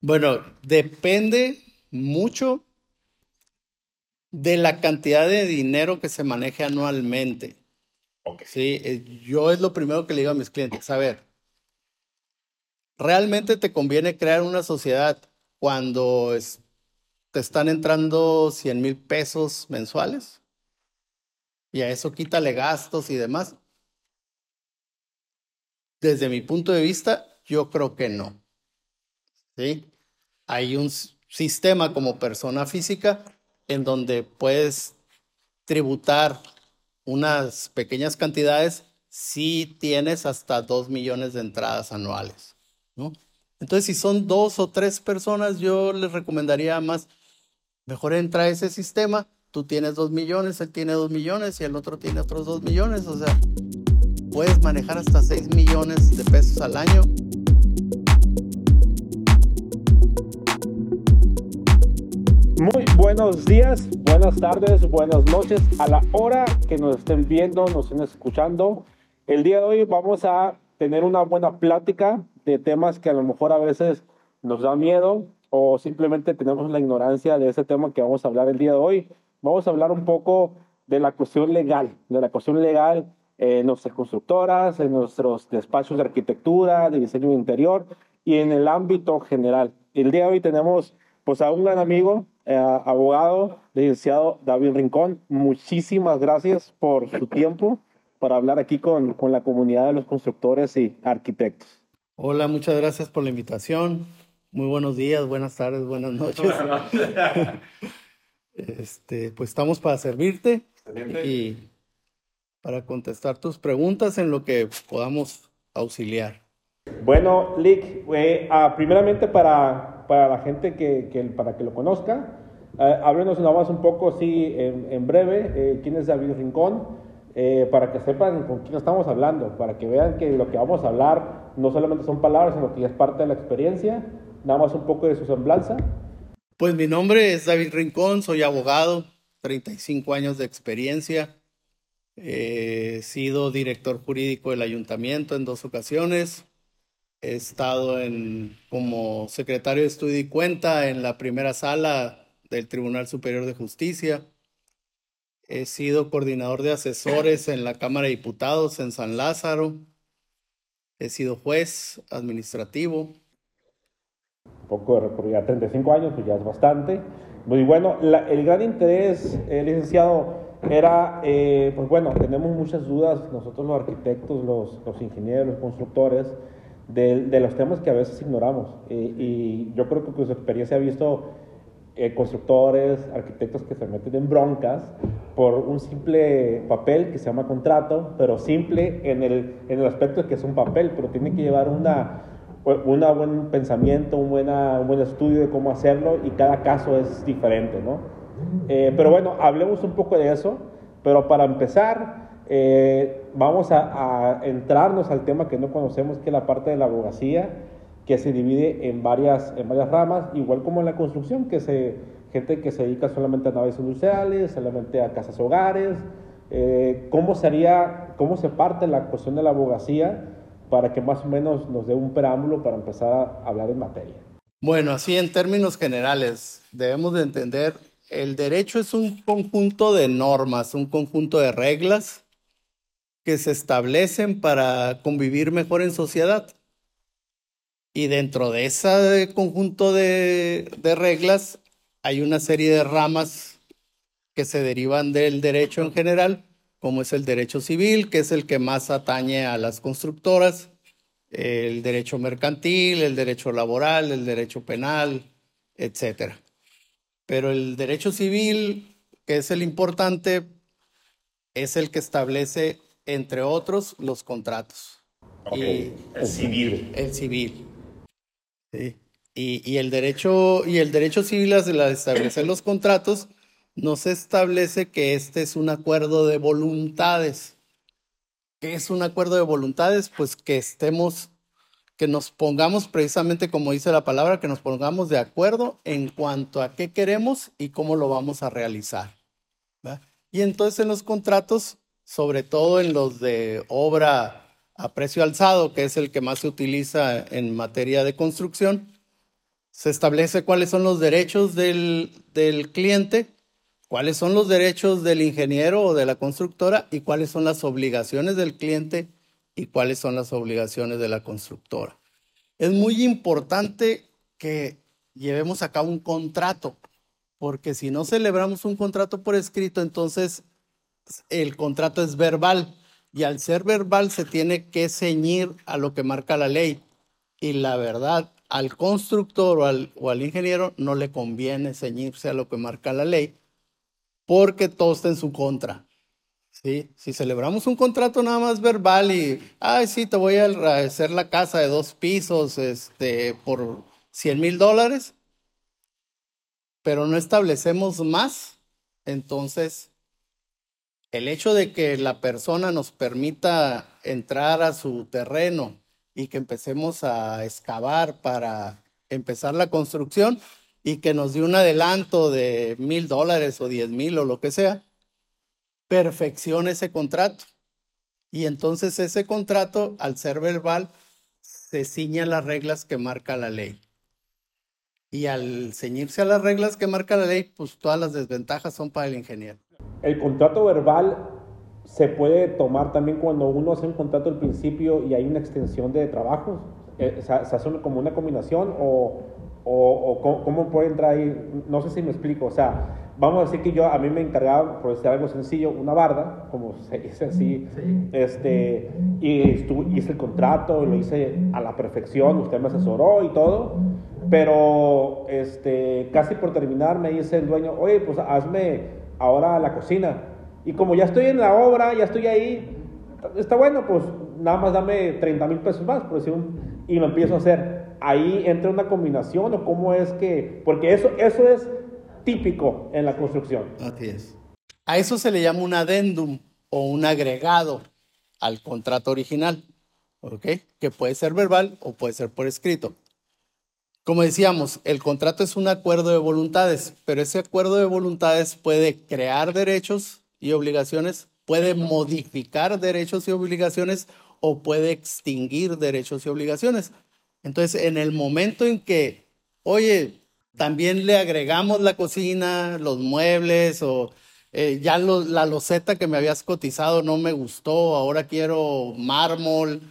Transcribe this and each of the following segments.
Bueno, depende mucho de la cantidad de dinero que se maneje anualmente. Sí, eh, yo es lo primero que le digo a mis clientes. A ver, ¿realmente te conviene crear una sociedad cuando te están entrando 100 mil pesos mensuales? Y a eso quítale gastos y demás. Desde mi punto de vista, yo creo que no. Hay un sistema como persona física en donde puedes tributar unas pequeñas cantidades si tienes hasta dos millones de entradas anuales. Entonces, si son dos o tres personas, yo les recomendaría más, mejor entra a ese sistema, tú tienes dos millones, él tiene dos millones y el otro tiene otros dos millones, o sea, puedes manejar hasta seis millones de pesos al año Muy buenos días, buenas tardes, buenas noches. A la hora que nos estén viendo, nos estén escuchando, el día de hoy vamos a tener una buena plática de temas que a lo mejor a veces nos da miedo o simplemente tenemos la ignorancia de ese tema que vamos a hablar el día de hoy. Vamos a hablar un poco de la cuestión legal, de la cuestión legal en nuestras constructoras, en nuestros despachos de arquitectura, de diseño interior y en el ámbito general. El día de hoy tenemos pues a un gran amigo, eh, abogado, licenciado David Rincón. Muchísimas gracias por su tiempo para hablar aquí con, con la comunidad de los constructores y arquitectos. Hola, muchas gracias por la invitación. Muy buenos días, buenas tardes, buenas noches. este, pues estamos para servirte y para contestar tus preguntas en lo que podamos auxiliar. Bueno, Lick, eh, ah, primeramente para para la gente que, para que lo conozca. Eh, háblenos nada más un poco, sí, en, breve, eh, quién es David Rincón, eh, para que sepan con quién estamos hablando, para que vean que lo que vamos a hablar no solamente son palabras, sino que es parte de la experiencia, nada más un poco de su semblanza. Pues mi nombre es David Rincón, soy abogado, 35 años de experiencia. He sido director jurídico del ayuntamiento en dos ocasiones, He estado en, como secretario de estudio y cuenta en la primera sala del Tribunal Superior de Justicia. He sido coordinador de asesores en la Cámara de Diputados en San Lázaro. He sido juez administrativo. Un poco de recorrido, 35 años, pues ya es bastante. Muy bueno, el gran interés, eh, licenciado, era, eh, pues bueno, tenemos muchas dudas nosotros los arquitectos, los, los ingenieros, los constructores, de, los temas que a veces ignoramos. Y, yo creo que con su experiencia ha visto eh, constructores, arquitectos que se meten en broncas por un simple papel que se llama contrato, pero simple en el, en el aspecto de que es un papel, pero tiene que llevar una, una buen pensamiento, un, buena, un buen estudio de cómo hacerlo y cada caso es diferente, ¿no? Eh, pero bueno, hablemos un poco de eso, pero para empezar, eh, vamos a, entrarnos al tema que no conocemos, que es la parte de la abogacía, que se divide en varias, en varias ramas, igual como en la construcción, que se, gente que se dedica solamente a naves industriales, solamente a casas hogares. Eh, ¿Cómo sería, cómo se parte la cuestión de la abogacía para que más o menos nos dé un preámbulo para empezar a hablar en materia? Bueno, así en términos generales, debemos de entender, el derecho es un conjunto de normas, un conjunto de reglas que se establecen para convivir mejor en sociedad. Y dentro de ese conjunto de, reglas hay una serie de ramas que se derivan del derecho en general, como es el derecho civil, que es el que más atañe a las constructoras, el derecho mercantil, el derecho laboral, el derecho penal, etc. Pero el derecho civil, que es el importante, es el que establece entre otros, los contratos. el civil. El civil. Y, el derecho, y el derecho civil al establecer los contratos no se establece que este es un acuerdo de voluntades. ¿Qué es un acuerdo de voluntades? Pues que estemos, que nos pongamos precisamente como dice la palabra, que nos pongamos de acuerdo en cuanto a qué queremos y cómo lo vamos a realizar. Y entonces en los contratos sobre todo en los de obra a precio alzado, que es el que más se utiliza en materia de construcción, Se establece cuáles son los derechos del, del cliente, cuáles son los derechos del ingeniero o de la constructora y cuáles son las obligaciones del cliente y cuáles son las obligaciones de la constructora. Es muy importante que llevemos a cabo un contrato, porque si no celebramos un contrato por escrito, entonces el contrato es verbal y al ser verbal se tiene que ceñir a lo que marca la ley. Y la verdad, al constructor o al, o al ingeniero no le conviene ceñirse a lo que marca la ley porque todo está en su contra. ¿sí? Si celebramos un contrato nada más verbal y, ay, sí, te voy a hacer la casa de dos pisos este, por 100 mil dólares, pero no establecemos más, entonces el hecho de que la persona nos permita entrar a su terreno y que empecemos a excavar para empezar la construcción y que nos dé un adelanto de mil dólares o diez mil o lo que sea, perfecciona ese contrato. Y entonces ese contrato, al ser verbal, se ciña las reglas que marca la ley. Y al ceñirse a las reglas que marca la ley, pues todas las desventajas son para el ingeniero. El contrato verbal se puede tomar también cuando uno hace un contrato al principio y hay una extensión de trabajos. Eh, ¿Se hace como una combinación o, o, cómo puede entrar ahí? No sé si me explico. O sea, vamos a decir que yo, a mí me encargaba, por decir algo sencillo, una barda, como se dice así, este, y hice el contrato, lo hice a la perfección, usted me asesoró y todo, pero este, casi por terminar me dice el dueño, oye, pues hazme ahora la cocina. Y como ya estoy en la obra, ya estoy ahí, está bueno, pues nada más dame 30 mil pesos más, por decir y me empiezo a hacer. Ahí entra una combinación o cómo es que, porque eso, eso es típico en la construcción. Así es. A eso se le llama un adendum o un agregado al contrato original, ¿ok? Que puede ser verbal o puede ser por escrito. Como decíamos, el contrato es un acuerdo de voluntades, pero ese acuerdo de voluntades puede crear derechos y obligaciones, puede modificar derechos y obligaciones o puede extinguir derechos y obligaciones. Entonces, en el momento en que, oye, también le agregamos la cocina, los muebles o eh, ya la loseta que me habías cotizado no me gustó, ahora quiero mármol,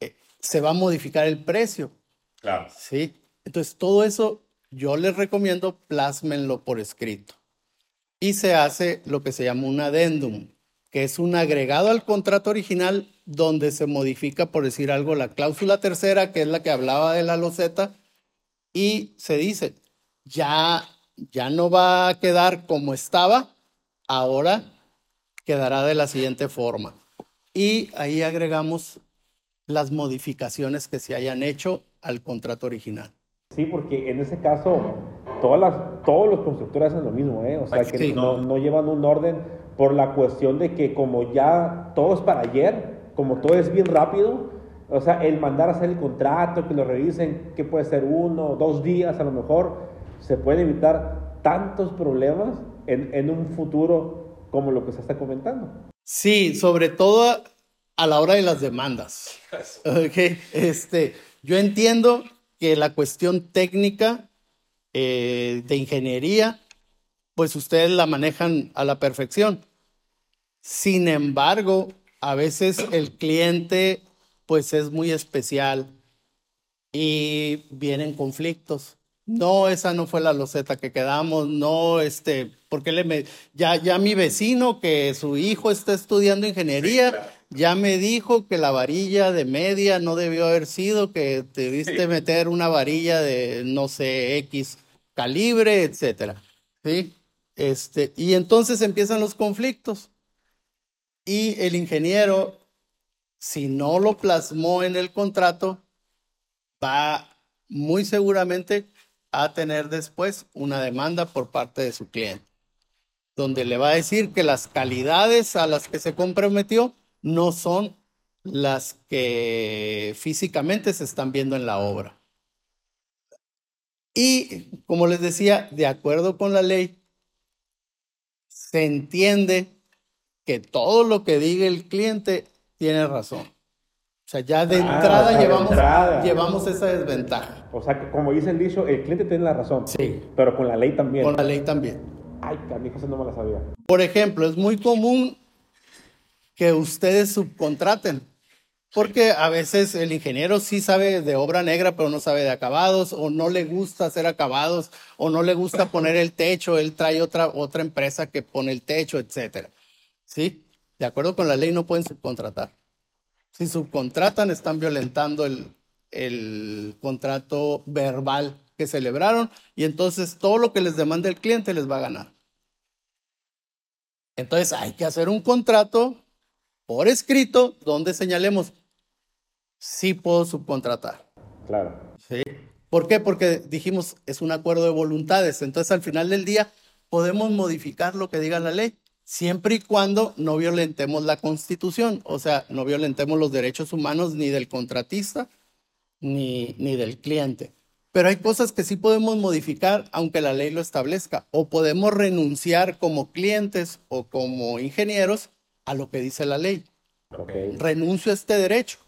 eh, se va a modificar el precio. Claro. Sí. Entonces, todo eso yo les recomiendo plásmenlo por escrito. Y se hace lo que se llama un adendum, que es un agregado al contrato original donde se modifica, por decir algo, la cláusula tercera, que es la que hablaba de la loseta, y se dice, ya, ya no va a quedar como estaba, ahora quedará de la siguiente forma. Y ahí agregamos las modificaciones que se hayan hecho al contrato original. Sí, porque en ese caso todas las, todos los constructores hacen lo mismo, ¿eh? O sea, que no, no, llevan un orden por la cuestión de que como ya todo es para ayer, como todo es bien rápido, o sea, el mandar a hacer el contrato, que lo revisen, que puede ser uno, dos días a lo mejor, se puede evitar tantos problemas en, en un futuro como lo que se está comentando. Sí, sobre todo a la hora de las demandas. Okay. Este, yo entiendo que la cuestión técnica eh, de ingeniería, pues ustedes la manejan a la perfección. Sin embargo, a veces el cliente pues es muy especial y vienen conflictos. No, esa no fue la loseta que quedamos, no, este, porque le me, ya, ya mi vecino que su hijo está estudiando ingeniería, ya me dijo que la varilla de media no debió haber sido, que debiste meter una varilla de, no sé, X calibre, etcétera. ¿Sí? Este, y entonces empiezan los conflictos. Y el ingeniero, si no lo plasmó en el contrato, va muy seguramente a tener después una demanda por parte de su cliente, donde le va a decir que las calidades a las que se comprometió no son las que físicamente se están viendo en la obra. Y como les decía, de acuerdo con la ley, se entiende que todo lo que diga el cliente tiene razón. O sea, ya de Ah, entrada, o sea, de llevamos, entrada. llevamos esa desventaja. O sea, que como dice el dicho, el cliente tiene la razón. Sí. Pero con la ley también. Con la ley también. Ay, canijo, eso no me la sabía. Por ejemplo, es muy común que ustedes subcontraten, porque a veces el ingeniero sí sabe de obra negra, pero no sabe de acabados, o no le gusta hacer acabados, o no le gusta poner el techo, él trae otra, otra empresa que pone el techo, etcétera. ¿Sí? De acuerdo con la ley no pueden subcontratar. Si subcontratan, están violentando el, el contrato verbal que celebraron y entonces todo lo que les demande el cliente les va a ganar. Entonces hay que hacer un contrato por escrito donde señalemos si puedo subcontratar. Claro. ¿sí? ¿Por qué? Porque dijimos es un acuerdo de voluntades. Entonces al final del día podemos modificar lo que diga la ley siempre y cuando no violentemos la constitución, o sea, no violentemos los derechos humanos ni del contratista ni, ni del cliente. Pero hay cosas que sí podemos modificar aunque la ley lo establezca, o podemos renunciar como clientes o como ingenieros a lo que dice la ley. Renuncio a este derecho.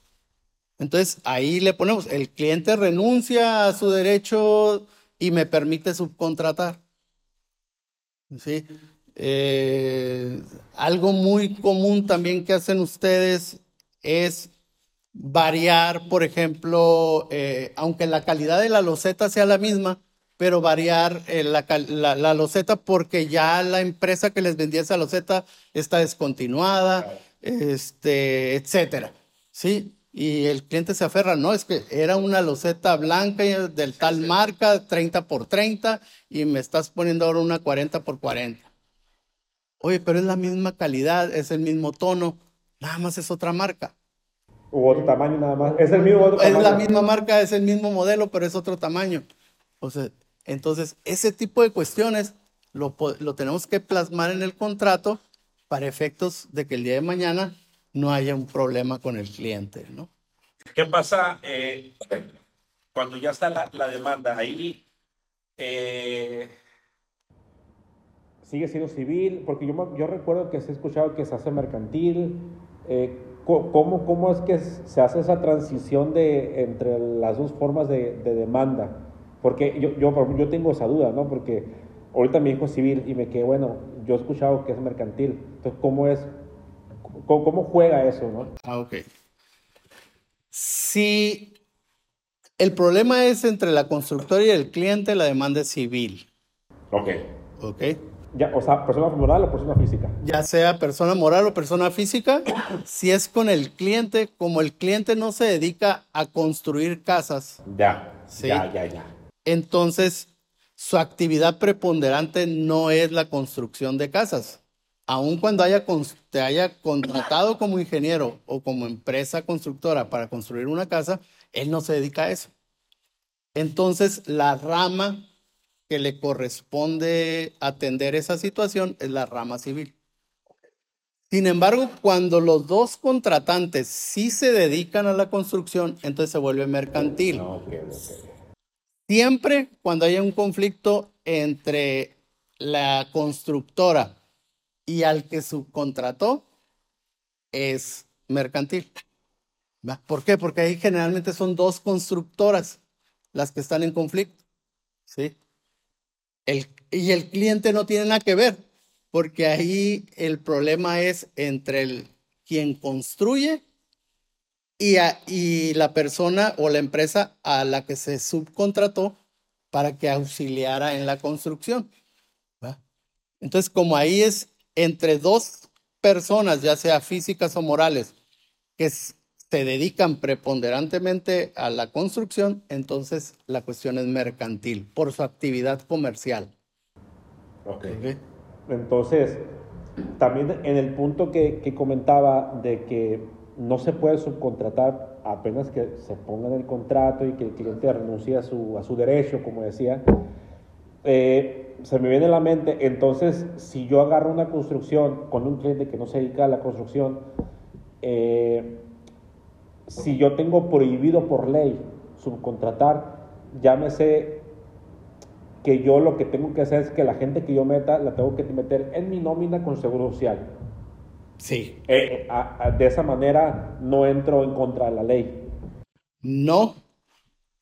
Entonces ahí le ponemos, el cliente renuncia a su derecho y me permite subcontratar. ¿Sí? Eh, algo muy común también que hacen ustedes es variar, por ejemplo, eh, aunque la calidad de la loseta sea la misma, pero variar eh, la, la, la loseta porque ya la empresa que les vendía esa loseta está descontinuada, este, etcétera. ¿Sí? Y el cliente se aferra, no, es que era una loseta blanca del tal marca, 30 por 30, y me estás poniendo ahora una 40 por 40. Oye, pero es la misma calidad, es el mismo tono, nada más es otra marca. U otro tamaño nada más. Es el mismo otro Es tamaño. la misma marca, es el mismo modelo, pero es otro tamaño. O sea, entonces, ese tipo de cuestiones lo, lo tenemos que plasmar en el contrato para efectos de que el día de mañana no haya un problema con el cliente, ¿no? ¿Qué pasa eh, cuando ya está la, la demanda ahí? eh, Sigue siendo civil, porque yo, yo recuerdo que se ha escuchado que se hace mercantil. Eh, ¿cómo, ¿Cómo es que se hace esa transición de, entre las dos formas de, de demanda? Porque yo, yo, tengo esa duda, ¿no? Porque ahorita mi hijo es civil y me quedé, bueno, yo he escuchado que es mercantil. Entonces, ¿cómo es? ¿Cómo, cómo juega eso, no? Ah, ok. Si el problema es entre la constructora y el cliente, la demanda es civil, ok. ¿ok? Ya, o sea, persona moral o persona física. ya sea persona moral o persona física, si es con el cliente, como el cliente no se dedica a construir casas, Ya, Sí. ya, ya, ya. Entonces su actividad preponderante no es la construcción de casas. Aun cuando haya, te haya contratado como ingeniero o como empresa constructora para construir una casa, él no se dedica a eso. Entonces, la rama que le corresponde atender esa situación es la rama civil. Sin embargo, cuando los dos contratantes sí se dedican a la construcción, entonces se vuelve mercantil. No, ok. Siempre cuando haya un conflicto entre la constructora y al que subcontrató, es mercantil. ¿Por qué? Porque ahí generalmente son dos constructoras las que están en conflicto. ¿sí? El- y el cliente no tiene nada que ver, porque ahí el problema es entre el, quien construye y, a- y la persona o la empresa a la que se subcontrató para que auxiliara en la construcción. ¿va? Entonces, como ahí es entre dos personas, ya sea físicas o morales, que se dedican preponderantemente a la construcción, entonces la cuestión es mercantil por su actividad comercial. Ok. ¿ok? Entonces, también en el punto que, que comentaba de que no se puede subcontratar apenas que se ponga el contrato y que el cliente renuncie a su, a su derecho, como decía, eh, se me viene a la mente, entonces, si yo agarro una construcción con un cliente que no se dedica a la construcción, eh, si yo tengo prohibido por ley subcontratar, llámese que yo lo que tengo que hacer es que la gente que yo meta la tengo que meter en mi nómina con seguro social. Sí. Eh, eh, de esa manera no entro en contra de la ley. No,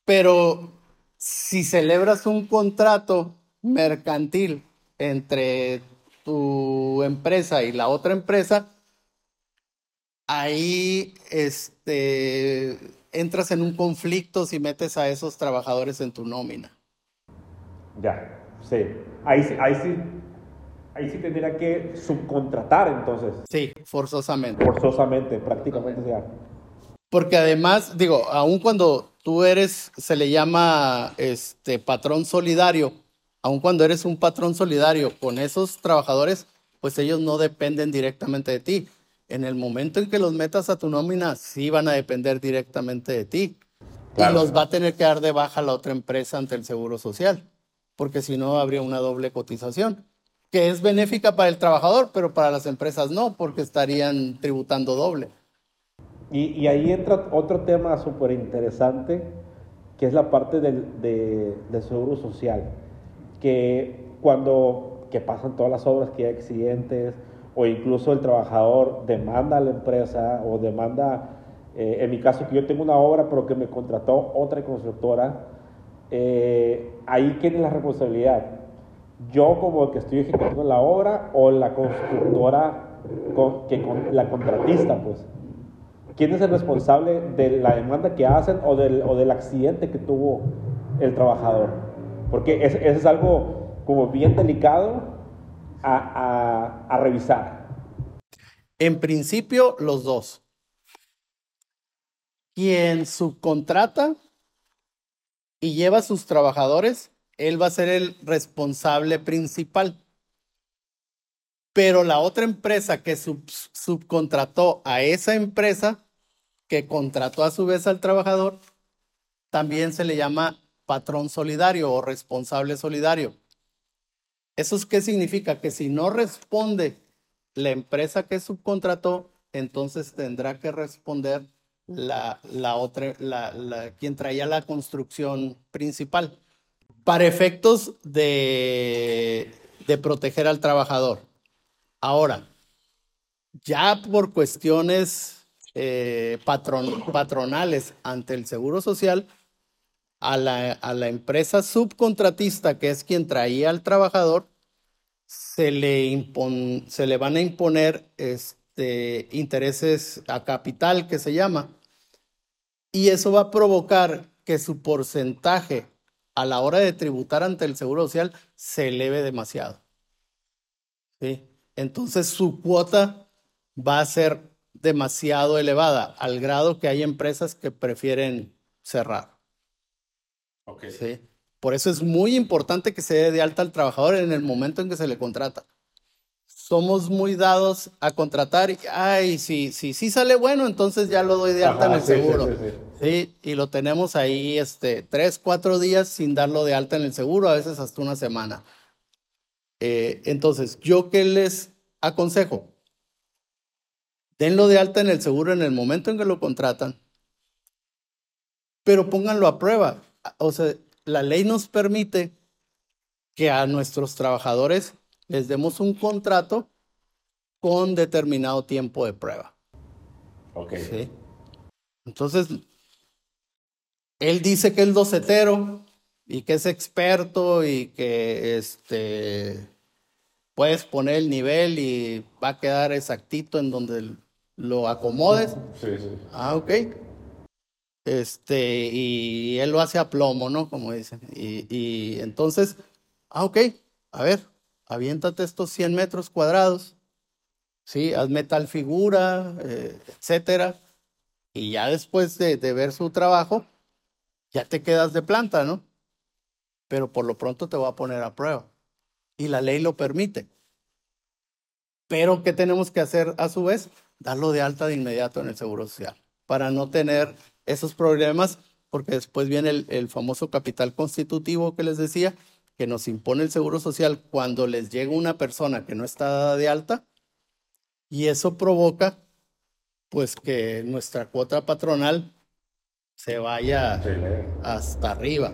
pero si celebras un contrato mercantil entre tu empresa y la otra empresa, ahí este, entras en un conflicto si metes a esos trabajadores en tu nómina. Ya, sí. Ahí, ahí sí. Ahí sí tendría que subcontratar entonces. Sí, forzosamente. Forzosamente, prácticamente ya. Porque además, digo, aun cuando tú eres, se le llama este patrón solidario, aun cuando eres un patrón solidario con esos trabajadores, pues ellos no dependen directamente de ti. En el momento en que los metas a tu nómina, sí van a depender directamente de ti. Y los va a tener que dar de baja la otra empresa ante el Seguro Social, porque si no habría una doble cotización, que es benéfica para el trabajador, pero para las empresas no, porque estarían tributando doble. Y, ahí entra otro tema súper interesante, que es la parte del, del Seguro Social, que cuando que pasan todas las obras, que hay accidentes, o incluso el trabajador demanda a la empresa o demanda, eh, en mi caso que yo tengo una obra pero que me contrató otra constructora, eh, ahí quién es la responsabilidad. Yo como el que estoy ejecutando la obra o la constructora, que con, la contratista, pues. ¿Quién es el responsable de la demanda que hacen o del, o del accidente que tuvo el trabajador? Porque eso es algo como bien delicado a, revisar? En principio, los dos. Quien subcontrata y lleva a sus trabajadores, él va a ser el responsable principal. Pero la otra empresa que subcontrató a esa empresa, que contrató a su vez al trabajador, también se le llama patrón solidario o responsable solidario. ¿Eso qué significa? Que si no responde la empresa que subcontrató, entonces tendrá que responder la, la otra, la, quien traía la construcción principal, para efectos de, proteger al trabajador. Ahora, ya por cuestiones eh, patronales ante el Seguro Social, a la, empresa subcontratista, que es quien traía al trabajador, se le, se le van a imponer este, intereses a capital, que se llama, y eso va a provocar que su porcentaje a la hora de tributar ante el Seguro Social se eleve demasiado. ¿Sí? Entonces su cuota va a ser demasiado elevada, al grado que hay empresas que prefieren cerrar. ¿sí? Por eso es muy importante que se dé de alta al trabajador en el momento en que se le contrata. Somos muy dados a contratar y, ay, si sí, sí, sale bueno, entonces ya lo doy de alta en el seguro. Sí, y lo tenemos ahí este, tres, cuatro días sin darlo de alta en el seguro, a veces hasta una semana. Eh, entonces, ¿yo qué les aconsejo? Denlo de alta en el seguro en el momento en que lo contratan, pero pónganlo a prueba o sea, la ley nos permite que a nuestros trabajadores les demos un contrato con determinado tiempo de prueba. Ok. Entonces, él dice que es docetero y que es experto y que este, puedes poner el nivel y va a quedar exactito en donde lo acomodes. Sí, sí. Ah, ok. Este, y él lo hace a plomo, ¿no? Como dicen. Y, entonces, ah, ok, a ver, aviéntate estos 100 metros cuadrados, ¿sí? Hazme tal figura, eh, etcétera. Y ya después de, de ver su trabajo, ya te quedas de planta, ¿no? Pero por lo pronto te voy a poner a prueba. Y la ley lo permite. Pero, ¿qué tenemos que hacer a su vez? Darlo de alta de inmediato en el Seguro Social para no tener esos problemas, porque después viene el, famoso capital constitutivo que les decía, que nos impone el Seguro Social cuando les llega una persona que no está dada de alta, y eso provoca pues que nuestra cuota patronal se vaya hasta arriba.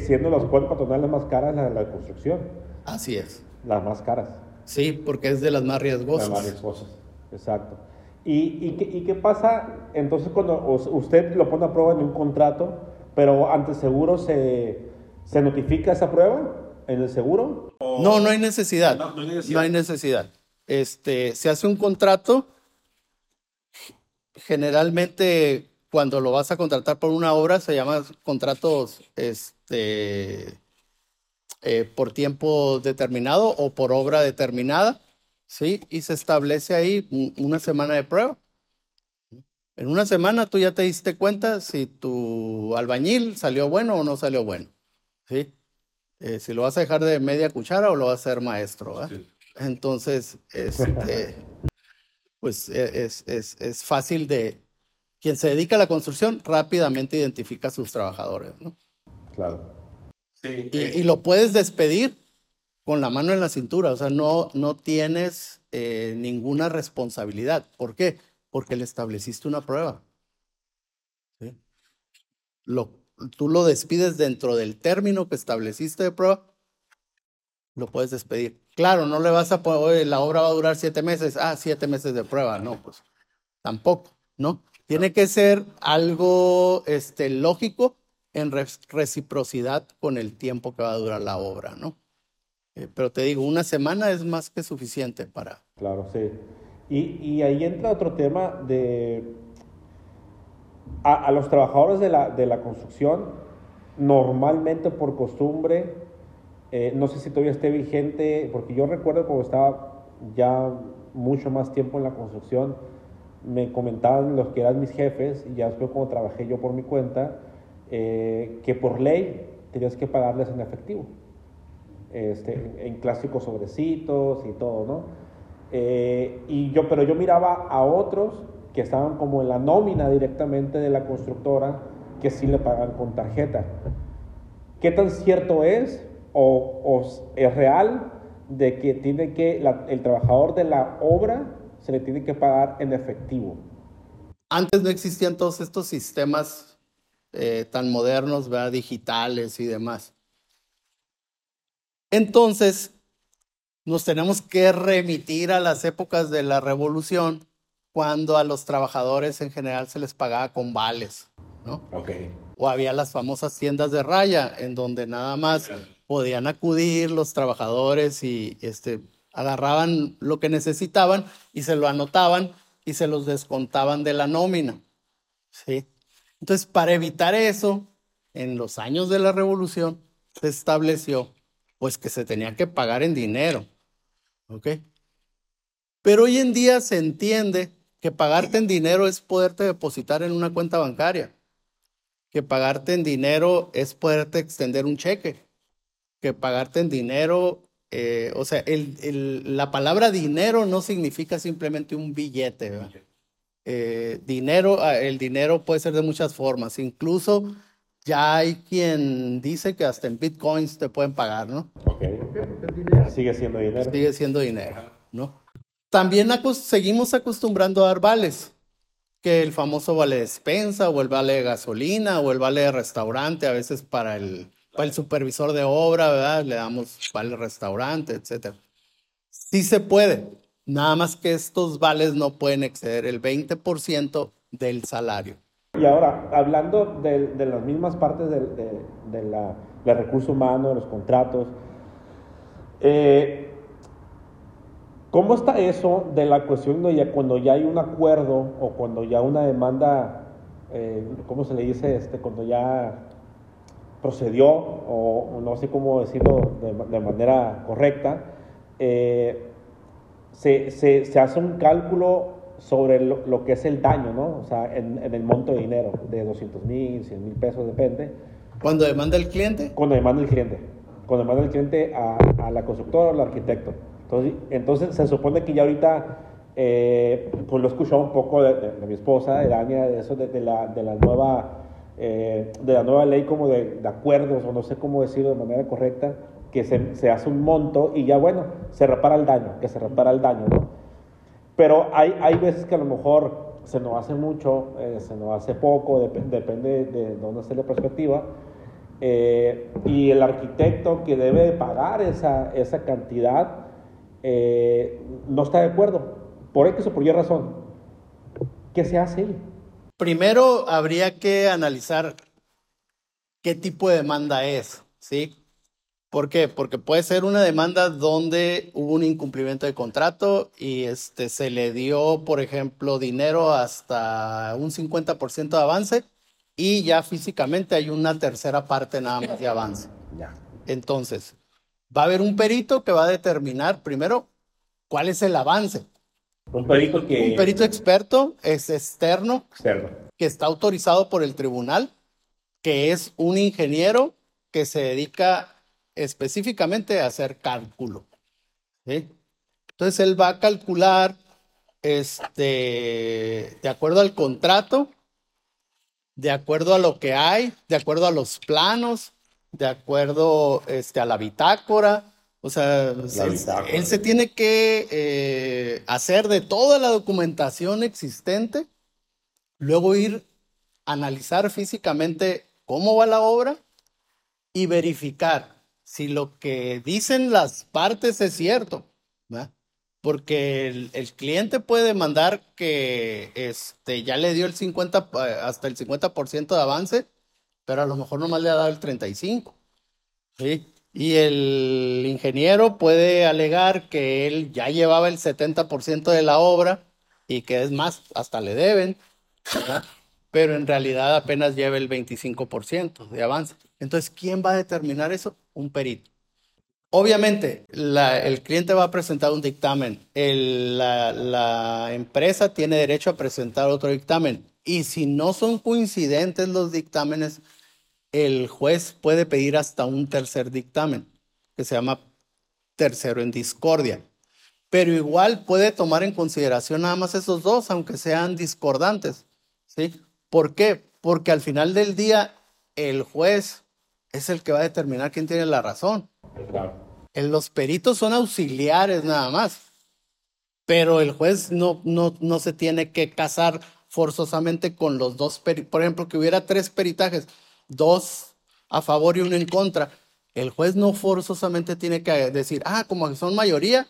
siendo las cuotas patronales más caras, la de la construcción. Así es. Las más caras. Sí, porque es de las más riesgosas. Las más riesgosas, exacto. ¿Y, y, qué, ¿Y, qué, pasa entonces cuando usted lo pone a prueba en un contrato, pero ante seguro se, se notifica esa prueba en el seguro? No, no hay necesidad. No, no, hay necesidad. no hay necesidad. Este, se hace un contrato, generalmente cuando lo vas a contratar por una obra se llaman contratos este, eh, por tiempo determinado o por obra determinada, ¿sí? Y se establece ahí una semana de prueba. En una semana tú ya te diste cuenta si tu albañil salió bueno o no salió bueno, ¿sí? Eh, si lo vas a dejar de media cuchara o lo vas a hacer maestro, Entonces, este, pues e, es, es, es fácil de, quien se dedica a la construcción rápidamente identifica a sus trabajadores, ¿no? Claro. Sí, y, lo puedes despedir con la mano en la cintura, o sea, no, no tienes eh, ninguna responsabilidad. ¿Por qué? Porque le estableciste una prueba. ¿Sí? Lo, tú lo despides dentro del término que estableciste de prueba, lo puedes despedir. Claro, no le vas a poner, la obra va a durar siete meses, ah, siete meses de prueba, no, pues tampoco, ¿no? Tiene que ser algo este, lógico en reciprocidad con el tiempo que va a durar la obra, ¿no? Eh, pero te digo, una semana es más que suficiente para... Claro, sí. Y, y ahí entra otro tema de... A, los trabajadores de la, de la, construcción, normalmente por costumbre, eh, no sé si todavía esté vigente, porque yo recuerdo cuando estaba ya mucho más tiempo en la construcción, me comentaban los que eran mis jefes, y ya después cuando trabajé yo por mi cuenta, eh, que por ley tenías que pagarles en efectivo, este, en clásicos sobrecitos y todo, ¿no? Eh, y yo, pero yo miraba a otros que estaban como en la nómina directamente de la constructora, que sí le pagan con tarjeta. ¿Qué tan cierto es o, es real de que tiene que el trabajador de la obra se le tiene que pagar en efectivo. Antes no existían todos estos sistemas eh, tan modernos, ¿verdad? digitales y demás. Entonces, nos tenemos que remitir a las épocas de la revolución, cuando a los trabajadores en general se les pagaba con vales, ¿no? Okay. O había las famosas tiendas de raya, en donde nada más podían acudir los trabajadores y este, agarraban lo que necesitaban y se lo anotaban y se los descontaban de la nómina. ¿sí? Entonces, para evitar eso, en los años de la revolución se estableció pues que se tenía que pagar en dinero. ¿Ok? Pero hoy en día se entiende que pagarte en dinero es poderte depositar en una cuenta bancaria, que pagarte en dinero es poderte extender un cheque, que pagarte en dinero eh, o sea, el, la palabra dinero no significa simplemente un billete. Eh, dinero, ah, el dinero puede ser de muchas formas. Incluso ya hay quien dice que hasta en bitcoins te pueden pagar, ¿no? Ok. Sigue siendo dinero. Sigue siendo dinero, ¿no? También seguimos acostumbrando a dar vales, que el famoso vale de despensa o el vale de gasolina o el vale de restaurante, a veces para el, el supervisor de obra, ¿verdad? Le damos vale restaurante, etc. Sí se puede, nada más que estos vales no pueden exceder el 20% del salario. Y ahora, hablando de, las mismas partes de, de, la, del recurso humano, de los contratos, eh, ¿cómo está eso de la cuestión de ya, cuando ya hay un acuerdo o cuando ya una demanda, eh, ¿cómo se le dice? Este, cuando ya procedió, o, no sé cómo decirlo de, manera correcta, eh, se, se, se, hace un cálculo sobre lo, que es el daño, ¿no? O sea, en, en el monto de dinero, de 200 mil, 100 mil pesos, depende. ¿Cuándo demanda el cliente? Cuando demanda el cliente. Cuando demanda el cliente a, a la constructora o al arquitecto. Entonces, entonces, se supone que ya ahorita, eh, pues lo he escuchado un poco de, de, mi esposa, de Dania, de eso, de, la, de la nueva eh, de la nueva ley como de, acuerdos, o no sé cómo decirlo de manera correcta, que se, se, hace un monto y ya bueno, se repara el daño, que se repara el daño, ¿no? Pero hay, hay veces que a lo mejor se nos hace mucho, eh, se nos hace poco, depende de dónde esté la perspectiva, eh, y el arquitecto que debe pagar esa, esa cantidad, eh, no está de acuerdo, por X o por Y razón. ¿Qué se hace Primero habría que analizar qué tipo de demanda es, ¿sí? ¿Por qué? Porque puede ser una demanda donde hubo un incumplimiento de contrato y este, se le dio, por ejemplo, dinero hasta un 50% de avance y ya físicamente hay una tercera parte nada más de avance. Entonces, va a haber un perito que va a determinar primero cuál es el avance. Un perito que... Un perito experto es externo, externo, que está autorizado por el tribunal, que es un ingeniero que se dedica específicamente a hacer cálculo. Entonces él va a calcular este, de acuerdo al contrato, de acuerdo a lo que hay, de acuerdo a los planos, de acuerdo este, a la bitácora. O sea, él, se tiene que eh, hacer de toda la documentación existente, luego ir a analizar físicamente cómo va la obra y verificar si lo que dicen las partes es cierto, porque el, cliente puede mandar que este, ya le dio el 50, hasta el 50% de avance, pero a lo mejor nomás le ha dado el 35%. ¿sí? Y el ingeniero puede alegar que él ya llevaba el 70% de la obra y que es más, hasta le deben, pero en realidad apenas lleva el 25% de avance. Entonces, ¿quién va a determinar eso? Un perito. Obviamente, el cliente va a presentar un dictamen, la, la, empresa tiene derecho a presentar otro dictamen y si no son coincidentes los dictámenes, el juez puede pedir hasta un tercer dictamen, que se llama tercero en discordia. Pero igual puede tomar en consideración nada más esos dos, aunque sean discordantes. ¿sí? ¿Por qué? Porque al final del día, el juez es el que va a determinar quién tiene la razón. los peritos son auxiliares nada más, pero el juez no, no, no se tiene que casar forzosamente con los dos, por ejemplo, que hubiera tres peritajes, dos a favor y uno en contra. El juez no forzosamente tiene que decir, ah, como son mayoría,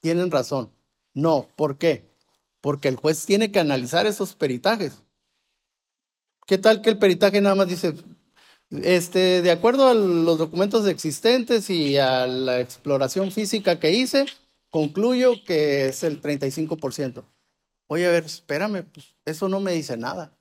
tienen razón. No, ¿por qué? Porque el juez tiene que analizar esos peritajes. ¿Qué tal que el peritaje nada más dice, este, de acuerdo a los documentos existentes y a la exploración física que hice, concluyo que es el 35%. Oye, a ver, espérame, pues eso no me dice nada.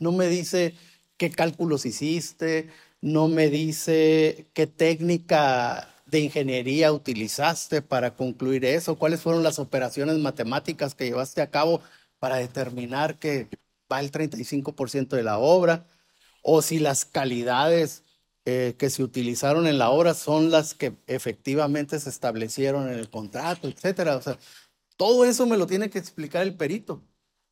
No me dice qué cálculos hiciste, no me dice qué técnica de ingeniería utilizaste para concluir eso, cuáles fueron las operaciones matemáticas que llevaste a cabo para determinar que va el 35% de la obra o si las calidades eh, que se utilizaron en la obra son las que efectivamente se establecieron en el contrato, etcétera. O sea, todo eso me lo tiene que explicar el perito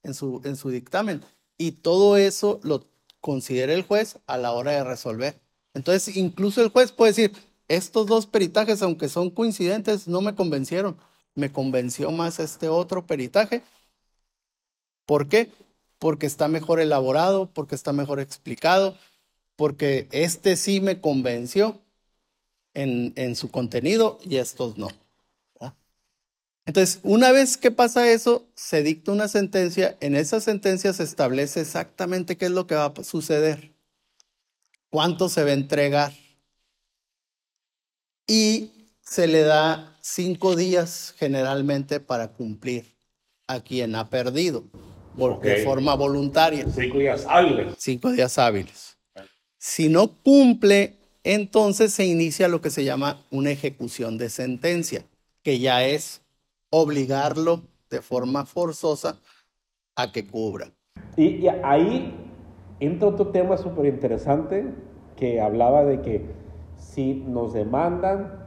en su, en su dictamen. Y todo eso lo considera el juez a la hora de resolver. Entonces, incluso el juez puede decir, estos dos peritajes, aunque son coincidentes, no me convencieron. Me convenció más este otro peritaje. ¿Por qué? porque está mejor elaborado, porque está mejor explicado, porque este sí me convenció en, su contenido y estos no. Entonces, una vez que pasa eso, se dicta una sentencia, en esa sentencia se establece exactamente qué es lo que va a suceder, cuánto se va a entregar y se le da cinco días generalmente para cumplir a quien ha perdido de forma voluntaria. Cinco días hábiles. Cinco días hábiles. Si no cumple, entonces se inicia lo que se llama una ejecución de sentencia, que ya es obligarlo de forma forzosa a que cubra. Y, y ahí entra otro tema súper interesante que hablaba de que si nos demandan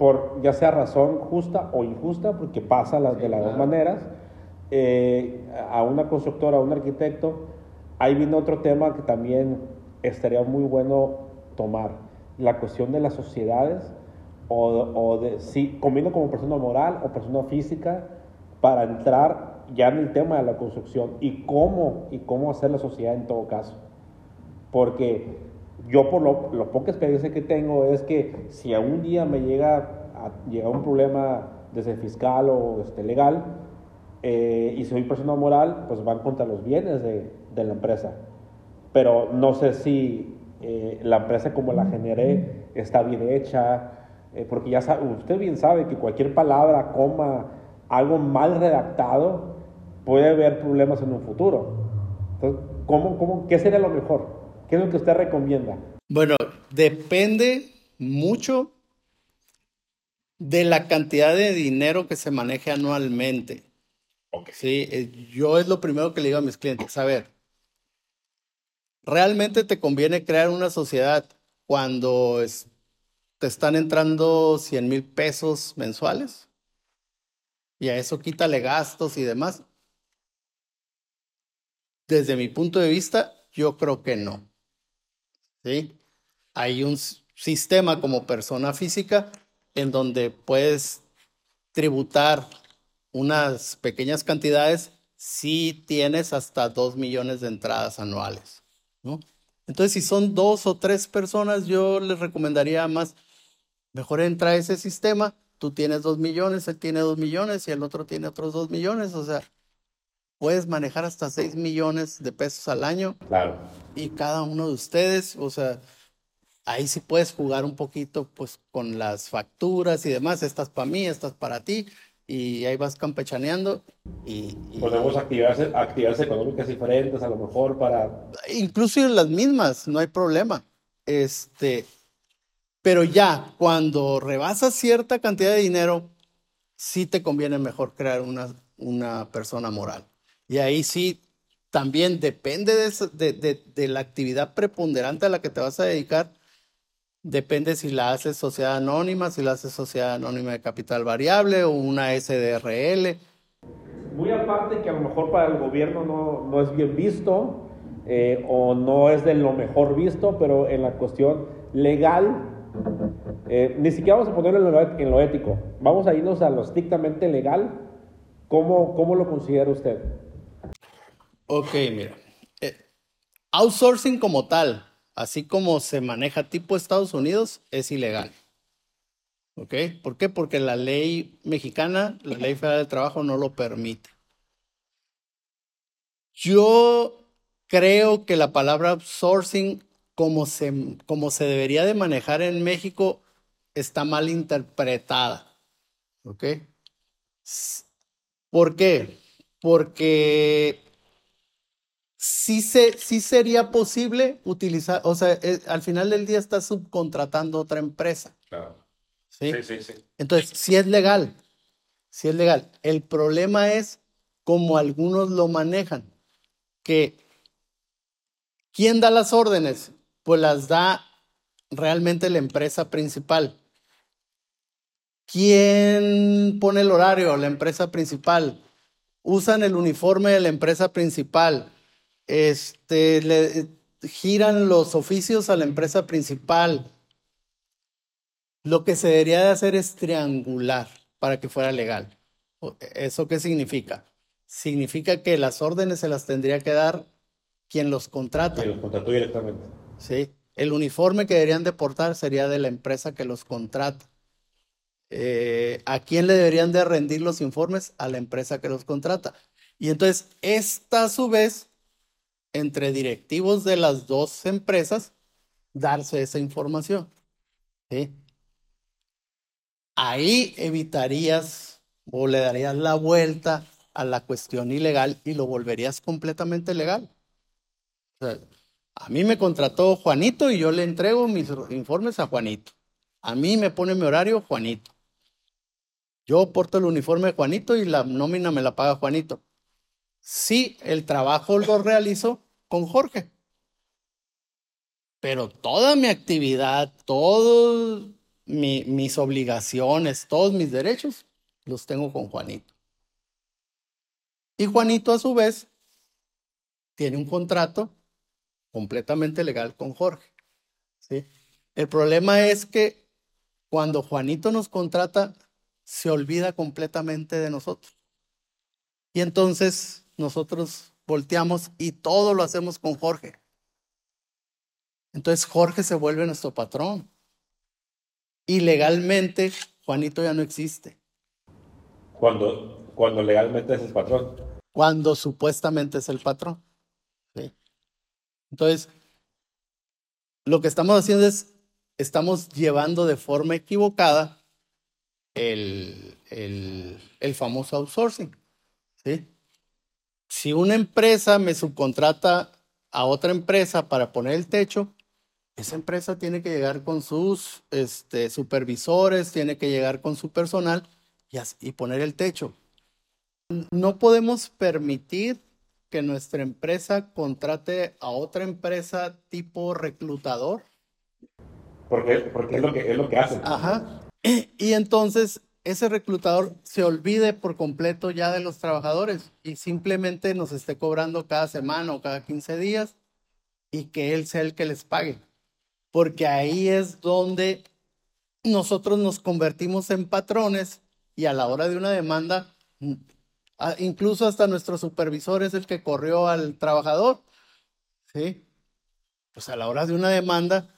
por ya sea razón justa o injusta, porque pasa las, de las dos maneras, eh, a una constructora, a un arquitecto, ahí viene otro tema que también estaría muy bueno tomar, la cuestión de las sociedades o, o de si combino como persona moral o persona física para entrar ya en el tema de la construcción y cómo, y cómo hacer la sociedad en todo caso. Porque yo por lo, poca experiencia que tengo es que si algún día me llega a llegar un problema desde fiscal o este, legal, eh, y soy persona moral, pues van contra los bienes de, de la empresa. Pero no sé si eh, la empresa como la generé está bien hecha, eh, porque ya sabe, usted bien sabe que cualquier palabra, coma, algo mal redactado, puede haber problemas en un futuro. Entonces, ¿cómo, cómo, ¿qué sería lo mejor? ¿Qué es lo que usted recomienda? Bueno, depende mucho de la cantidad de dinero que se maneje anualmente. Ok. Sí, eh, yo es lo primero que le digo a mis clientes. A ver, ¿realmente te conviene crear una sociedad cuando es- te están entrando 100 mil pesos mensuales? Y a eso quítale gastos y demás. Desde mi punto de vista, yo creo que no. ¿Sí? Hay un sistema como persona física en donde puedes tributar unas pequeñas cantidades si tienes hasta 2 millones de entradas anuales, ¿no? Entonces, si son dos o tres personas, yo les recomendaría más, mejor entra ese sistema, tú tienes 2 millones, él tiene 2 millones y el otro tiene otros 2 millones, o sea, puedes manejar hasta 6 millones de pesos al año Claro. y cada uno de ustedes, o sea, ahí sí puedes jugar un poquito pues con las facturas y demás, estas para mí, estas para ti, y ahí vas campechaneando y, y- Podemos activarse, activarse económicas diferentes a lo mejor para... incluso en las mismas, no hay problema. Este, pero ya cuando rebasas cierta cantidad de dinero, sí te conviene mejor crear una, una persona moral. Y ahí sí, también depende de, de, de- de la actividad preponderante a la que te vas a dedicar. Depende si la haces sociedad anónima, si la haces sociedad anónima de capital variable o una SDRL. Muy aparte que a lo mejor para el gobierno no, no es bien visto eh, o no es de lo mejor visto, pero en la cuestión legal, eh, ni siquiera vamos a ponerlo en lo, ético, vamos a irnos a lo estrictamente legal. ¿Cómo, cómo lo considera usted? Ok, mira. eh, outsourcing como tal, así como se maneja tipo Estados Unidos, es ilegal. ¿Ok? ¿Por qué? Porque la ley mexicana, la ley federal del trabajo no lo permite. Yo creo que la palabra outsourcing, como se, como se debería de manejar en México, está mal interpretada. ¿Ok? ¿Por qué? Porque sí, se, sí sería posible utilizar, o sea, eh, al final del día estás subcontratando a otra empresa. Claro. ¿sí? Sí, sí, sí. Entonces, sí es legal, sí es legal. El problema es como algunos lo manejan, que ¿quién da las órdenes? Pues las da realmente la empresa principal. ¿Quién pone el horario? La empresa principal. Usan el uniforme de la empresa principal. Este, le giran los oficios a la empresa principal. Lo que se debería de hacer es triangular para que fuera legal. ¿Eso qué significa? Significa que las órdenes se las tendría que dar quien los contrata. Que los contrató directamente. ¿Sí? El uniforme que deberían de portar sería de la empresa que los contrata. Eh, ¿a quién le deberían de rendir los informes? A la empresa que los contrata. Y entonces, esta a su vez, entre directivos de las dos empresas, darse esa información. ¿sí? Ahí evitarías o le darías la vuelta a la cuestión ilegal y lo volverías completamente legal. A mí me contrató Juanito y yo le entrego mis informes a Juanito. A mí me pone mi horario Juanito. Yo porto el uniforme de Juanito y la nómina me la paga Juanito. Sí, el trabajo lo realizo con Jorge. Pero toda mi actividad, todas mis obligaciones, todos mis derechos, los tengo con Juanito. Y Juanito a su vez tiene un contrato completamente legal con Jorge. ¿sí? El problema es que cuando Juanito nos contrata, se olvida completamente de nosotros. Y entonces nosotros volteamos y todo lo hacemos con Jorge. Entonces Jorge se vuelve nuestro patrón. Y legalmente Juanito ya no existe. Cuando, cuando legalmente es el patrón. Cuando supuestamente es el patrón. Entonces, lo que estamos haciendo es, estamos llevando de forma equivocada el, el, famoso outsourcing. ¿sí? Si una empresa me subcontrata a otra empresa para poner el techo, esa empresa tiene que llegar con sus este, supervisores, tiene que llegar con su personal y, y poner el techo. No podemos permitir que nuestra empresa contrate a otra empresa tipo reclutador. Porque, porque es, lo que, es lo que hace. Ajá. Y entonces ese reclutador se olvide por completo ya de los trabajadores y simplemente nos esté cobrando cada semana o cada 15 días y que él sea el que les pague. Porque ahí es donde nosotros nos convertimos en patrones y a la hora de una demanda, incluso hasta nuestro supervisor es el que corrió al trabajador. ¿Sí? Pues a la hora de una demanda,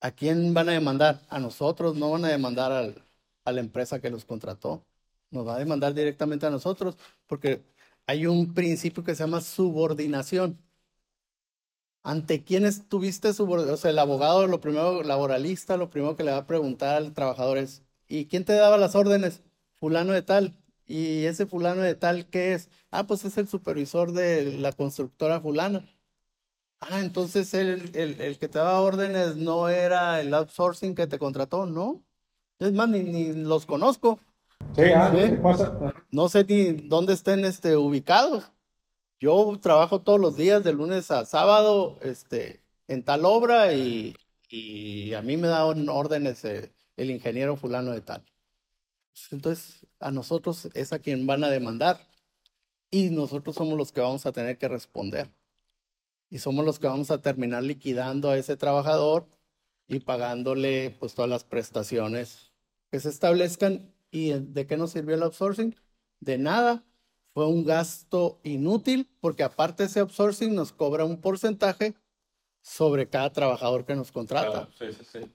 ¿a quién van a demandar? A nosotros, no van a demandar al, a la empresa que los contrató. Nos va a demandar directamente a nosotros porque hay un principio que se llama subordinación. ¿Ante quién estuviste subordinado? O sea, el abogado, lo primero, laboralista, lo primero que le va a preguntar al trabajador es, ¿y quién te daba las órdenes? Fulano de tal. ¿Y ese fulano de tal qué es? Ah, pues es el supervisor de la constructora fulana. Ah, entonces el, el, el que te daba órdenes no era el outsourcing que te contrató, ¿no? Es más, ni, los conozco. Ah, no sé ni dónde estén este, ubicados. Yo trabajo todos los días, de lunes a sábado, este, en tal obra y, a mí me da órdenes eh, el ingeniero fulano de tal. Entonces, a nosotros es a quien van a demandar y nosotros somos los que vamos a tener que responder. Y somos los que vamos a terminar liquidando a ese trabajador y pagándole pues todas las prestaciones que se establezcan. ¿Y de qué nos sirvió el outsourcing? De nada. Fue un gasto inútil porque aparte ese outsourcing nos cobra un porcentaje sobre cada trabajador que nos contrata. sí, sí, sí.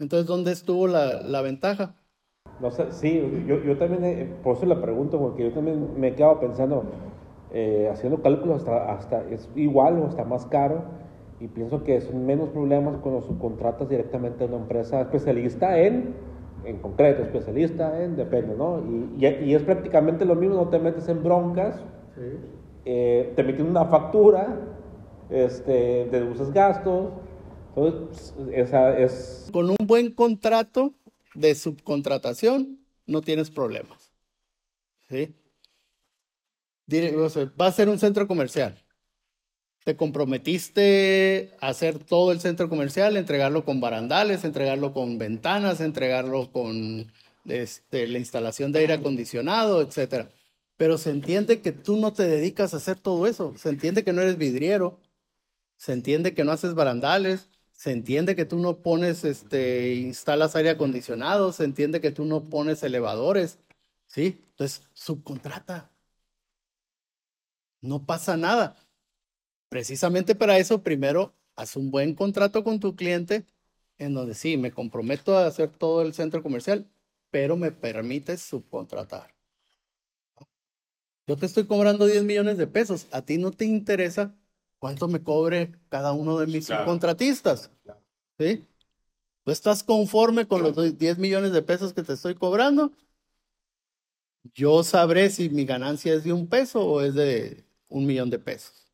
Entonces, ¿dónde estuvo la, la ventaja? No sé, sí, yo, yo también, eh, por eso la pregunto, porque yo también me he quedado pensando, eh, haciendo cálculos hasta, hasta es igual o hasta más caro y pienso que son menos problemas cuando subcontratas directamente a una empresa especialista en, en concreto, especialista en, depende, ¿no? Y, y, es prácticamente lo mismo, no te metes en broncas, eh, te meten una factura, este, deduces gastos, entonces esa es... Con un buen contrato de subcontratación no tienes problemas, ¿sí? Va a ser un centro comercial te comprometiste a hacer todo el centro comercial, entregarlo con barandales, entregarlo con ventanas, entregarlo con este, la instalación de aire acondicionado, etc. Pero se entiende que tú no te dedicas a hacer todo eso. Se entiende que no eres vidriero. Se entiende que no haces barandales. Se entiende que tú no pones, este, instalas aire acondicionado. Se entiende que tú no pones elevadores. ¿Sí? Entonces, subcontrata. No pasa nada precisamente para eso, primero, haz un buen contrato con tu cliente en donde sí, me comprometo a hacer todo el centro comercial, pero me permites subcontratar. Yo te estoy cobrando 10 millones de pesos. A ti no te interesa cuánto me cobre cada uno de mis subcontratistas. ¿Sí? ¿Tú estás conforme con los 10 millones de pesos que te estoy cobrando? Yo sabré si mi ganancia es de un peso o es de un millón de pesos.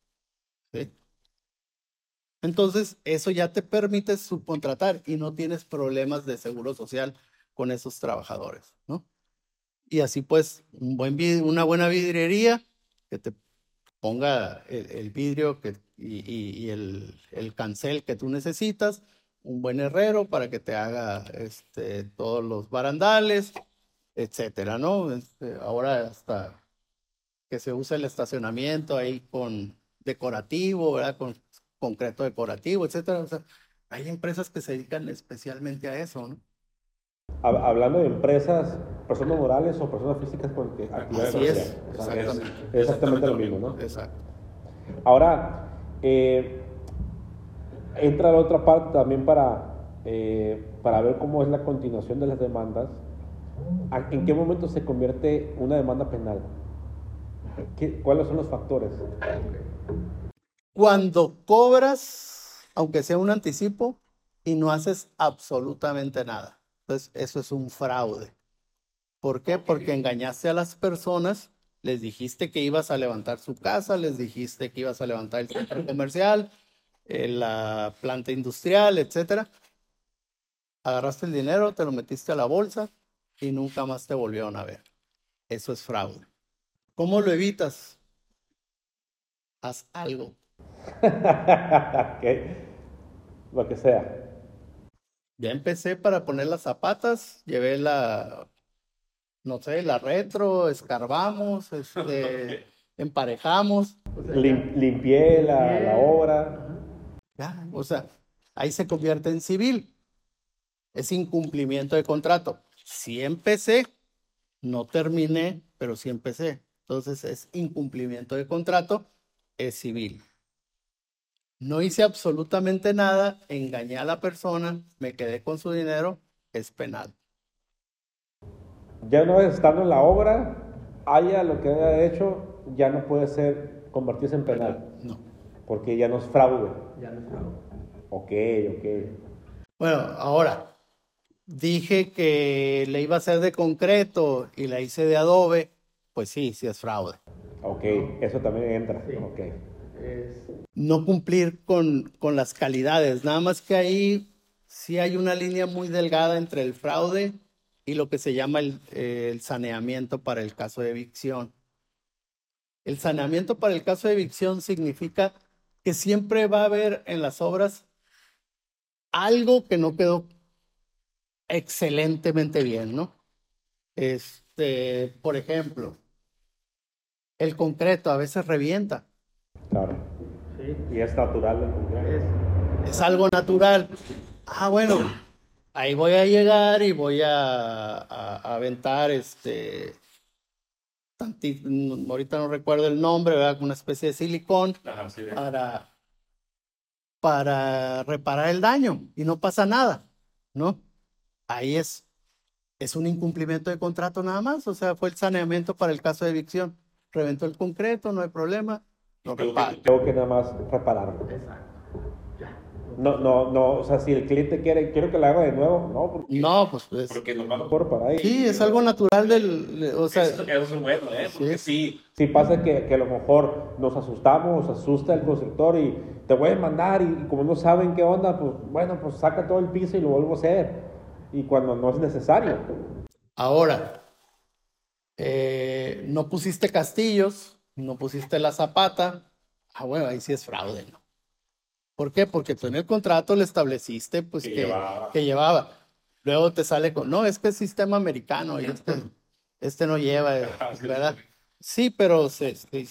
Entonces, eso ya te permite subcontratar y no tienes problemas de seguro social con esos trabajadores, ¿no? Y así pues, un buen, una buena vidriería que te ponga el, vidrio y, el, cancel que tú necesitas, un buen herrero para que te haga este, todos los barandales, etcétera, ¿no? Este, ahora hasta que se usa el estacionamiento ahí con decorativo, ¿verdad? Con concreto decorativo, etcétera. O sea, hay empresas que se dedican especialmente a eso, ¿no? Hablando de empresas, personas morales o personas físicas con que Así es, exactamente. exactamente lo mismo, ¿no? Exacto. Ahora, eh, entra la otra parte también para, eh, para ver cómo es la continuación de las demandas. ¿En qué momento se convierte una demanda penal? ¿Cuáles son los factores? Cuando cobras, aunque sea un anticipo, y no haces absolutamente nada. Entonces, eso es un fraude. ¿Por qué? Porque engañaste a las personas, les dijiste que ibas a levantar su casa, les dijiste que ibas a levantar el centro comercial, eh, la planta industrial, etcétera. Agarraste el dinero, te lo metiste a la bolsa y nunca más te volvieron a ver. Eso es fraude. ¿Cómo lo evitas? Haz algo. Lo que sea. Ya empecé para poner las zapatas, llevé la, no sé, la retro, escarbamos, este, emparejamos. limpié la, la obra. Ya, o sea, ahí se convierte en civil. Es incumplimiento de contrato. Sí empecé, no terminé, pero sí empecé. Entonces es incumplimiento de contrato, es civil. No hice absolutamente nada, engañé a la persona, me quedé con su dinero, es penal. Ya una vez estando en la obra, haya lo que haya hecho, ya no puede ser convertirse en penal. No. Porque ya no es fraude. Ya no es fraude. Ok, ok. Bueno, ahora, dije que le iba a hacer de concreto y la hice de adobe, pues sí, sí es fraude. Ok, eso también entra. No cumplir con, con las calidades, nada más que ahí sí hay una línea muy delgada entre el fraude y lo que se llama el, saneamiento para el caso de evicción. El saneamiento para el caso de evicción significa que siempre va a haber en las obras algo que no quedó excelentemente bien, ¿no? Este, por ejemplo, el concreto a veces revienta. Claro. Sí. Y es natural el concreto. Es, algo natural. Ah, bueno, ahí voy a llegar y voy a, aventar este. ahorita no recuerdo el nombre, ¿verdad? Una especie de silicón para, para reparar el daño y no pasa nada, ¿no? ahí es, es un incumplimiento de contrato nada más, o sea, fue el saneamiento para el caso de evicción. Reventó el concreto, no hay problema, no Tengo que nada más repararlo. Exacto. No, no, no, o sea, si el cliente quiere, quiero que lo haga de nuevo, no, porque, no, pues, pues porque nos por para ahí. Sí, es algo natural del, o sea, eso, es bueno, ¿eh? Porque sí. sí. pasa que, que, a lo mejor nos asustamos, asusta el constructor y te voy a mandar y, y, como no saben qué onda, pues bueno, pues saca todo el piso y lo vuelvo a hacer y cuando no es necesario. Ahora, eh, no pusiste castillos, no pusiste la zapata, ah, bueno, ahí sí es fraude, ¿no? ¿Por qué? Porque tú en el contrato le estableciste, pues, que, que, llevaba. Luego te sale con, no, es que es sistema americano y este, este no lleva, ah, ¿verdad? Sí, pero se, se,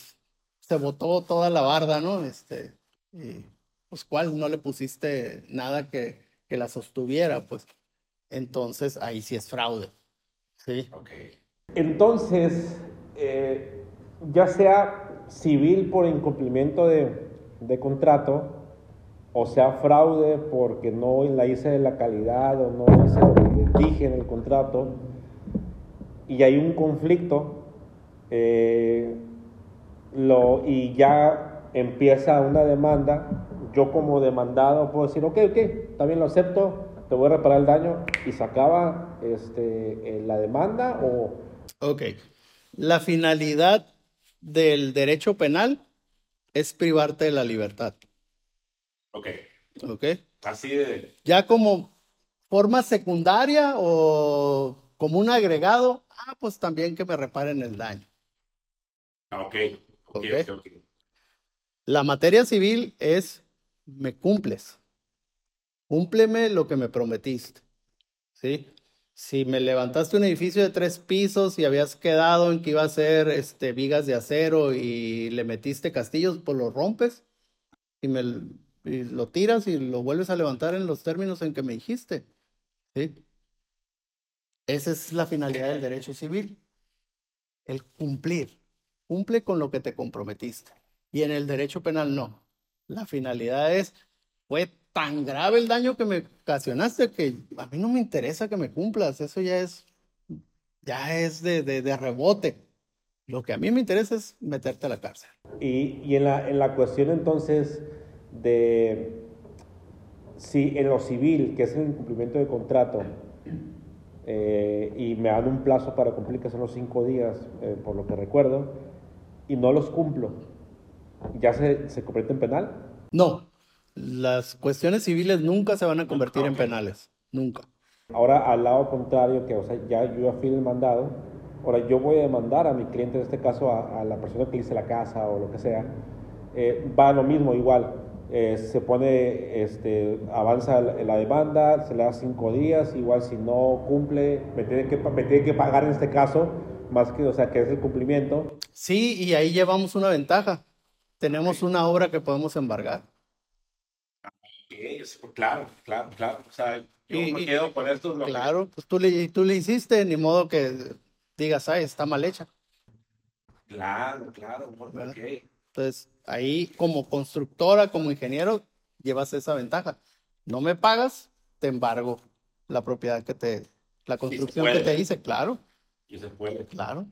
se, botó toda la barda, ¿no? Este, y, pues, ¿cuál? No le pusiste nada que, que la sostuviera, pues entonces ahí sí es fraude. ¿sí? Entonces, eh, ya sea civil por incumplimiento de, de, contrato, o sea fraude porque no la hice de la calidad o no hice lo que dije en el contrato, y hay un conflicto, eh, lo, y ya empieza una demanda, yo como demandado puedo decir, ok, ok, también lo acepto, te voy a reparar el daño y se acaba este, la demanda o... Ok. La finalidad del derecho penal es privarte de la libertad. Ok. Ok. Así de... Ya como forma secundaria o como un agregado, ah, pues también que me reparen el daño. Ah, ok. okay. okay. okay. La materia civil es, me cumples cúmpleme lo que me prometiste. ¿Sí? Si me levantaste un edificio de tres pisos y habías quedado en que iba a ser este, vigas de acero y le metiste castillos, pues lo rompes y, me, lo tiras y lo vuelves a levantar en los términos en que me dijiste. ¿Sí? Esa es la finalidad del derecho civil, el cumplir. Cumple con lo que te comprometiste. Y en el derecho penal no. La finalidad es, fue tan grave el daño que me ocasionaste que a mí no me interesa que me cumplas, eso ya es ya es de, de, de rebote. Lo que a mí me interesa es meterte a la cárcel. Y, y en, la, en la cuestión entonces de si en lo civil, que es el incumplimiento de contrato, eh, y me dan un plazo para cumplir, que son los cinco días, eh, por lo que recuerdo, y no los cumplo, ¿ya se, se convierte en penal? No, las cuestiones civiles nunca se van a convertir en penales, nunca. Ahora, al lado contrario, que o sea, ya yo fui el mandado, ahora yo voy a demandar a mi cliente, en este caso a, a la persona que hice la casa o lo que sea, eh, va lo mismo, igual. Eh, se pone, este, avanza la, la, demanda, se le da cinco días, igual si no cumple, me tiene, que, me tiene que pagar en este caso, más que, o sea, que es el cumplimiento. Sí, y ahí llevamos una ventaja. Tenemos una obra que podemos embargar. Okay, claro, claro, claro. O sea, yo y, me quedo con esto. Claro, pues tú le, tú le hiciste, ni modo que digas, ay, está mal hecha. Claro, claro, ok. Entonces, ahí como constructora, como ingeniero, llevas esa ventaja. No me pagas, te embargo la propiedad que te, la construcción que te hice, claro. Y se puede. Claro.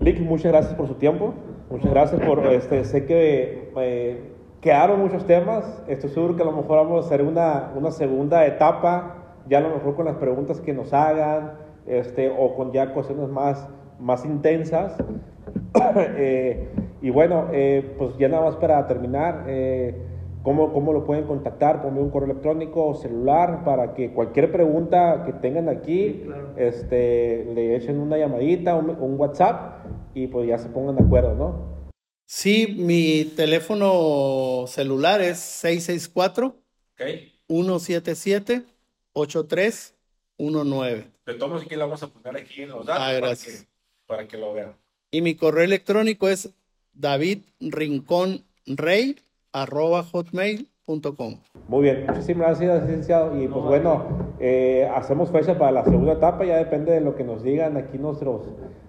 Lick, muchas gracias por su tiempo. Muchas gracias por, este, sé que eh, quedaron muchos temas. Estoy seguro que a lo mejor vamos a hacer una, una segunda etapa, ya a lo mejor con las preguntas que nos hagan, este, o con ya cuestiones más, más intensas. eh, y bueno, eh, pues ya nada más para terminar, eh, ¿cómo, ¿cómo, lo pueden contactar? Ponme un correo electrónico o celular para que cualquier pregunta que tengan aquí, Sí, claro. este, le echen una llamadita, un, un WhatsApp y pues ya se pongan de acuerdo, ¿no? Sí, mi teléfono celular es 664 Okay. 177 8319. De todos modos, aquí lo vamos a poner aquí en los datos Ah, para, gracias. que, para que lo vean. Y mi correo electrónico es davidrinconrey arroba hotmail.com. Muy bien, muchísimas gracias, licenciado. Y pues bueno, eh, hacemos fecha para la segunda etapa, ya depende de lo que nos digan aquí nuestros,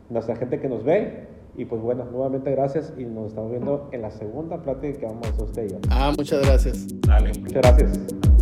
nuestra gente que nos ve. Y pues bueno, nuevamente gracias y nos estamos viendo en la segunda plática que vamos a hacer usted y yo. Ah, muchas gracias. Dale. Muchas gracias.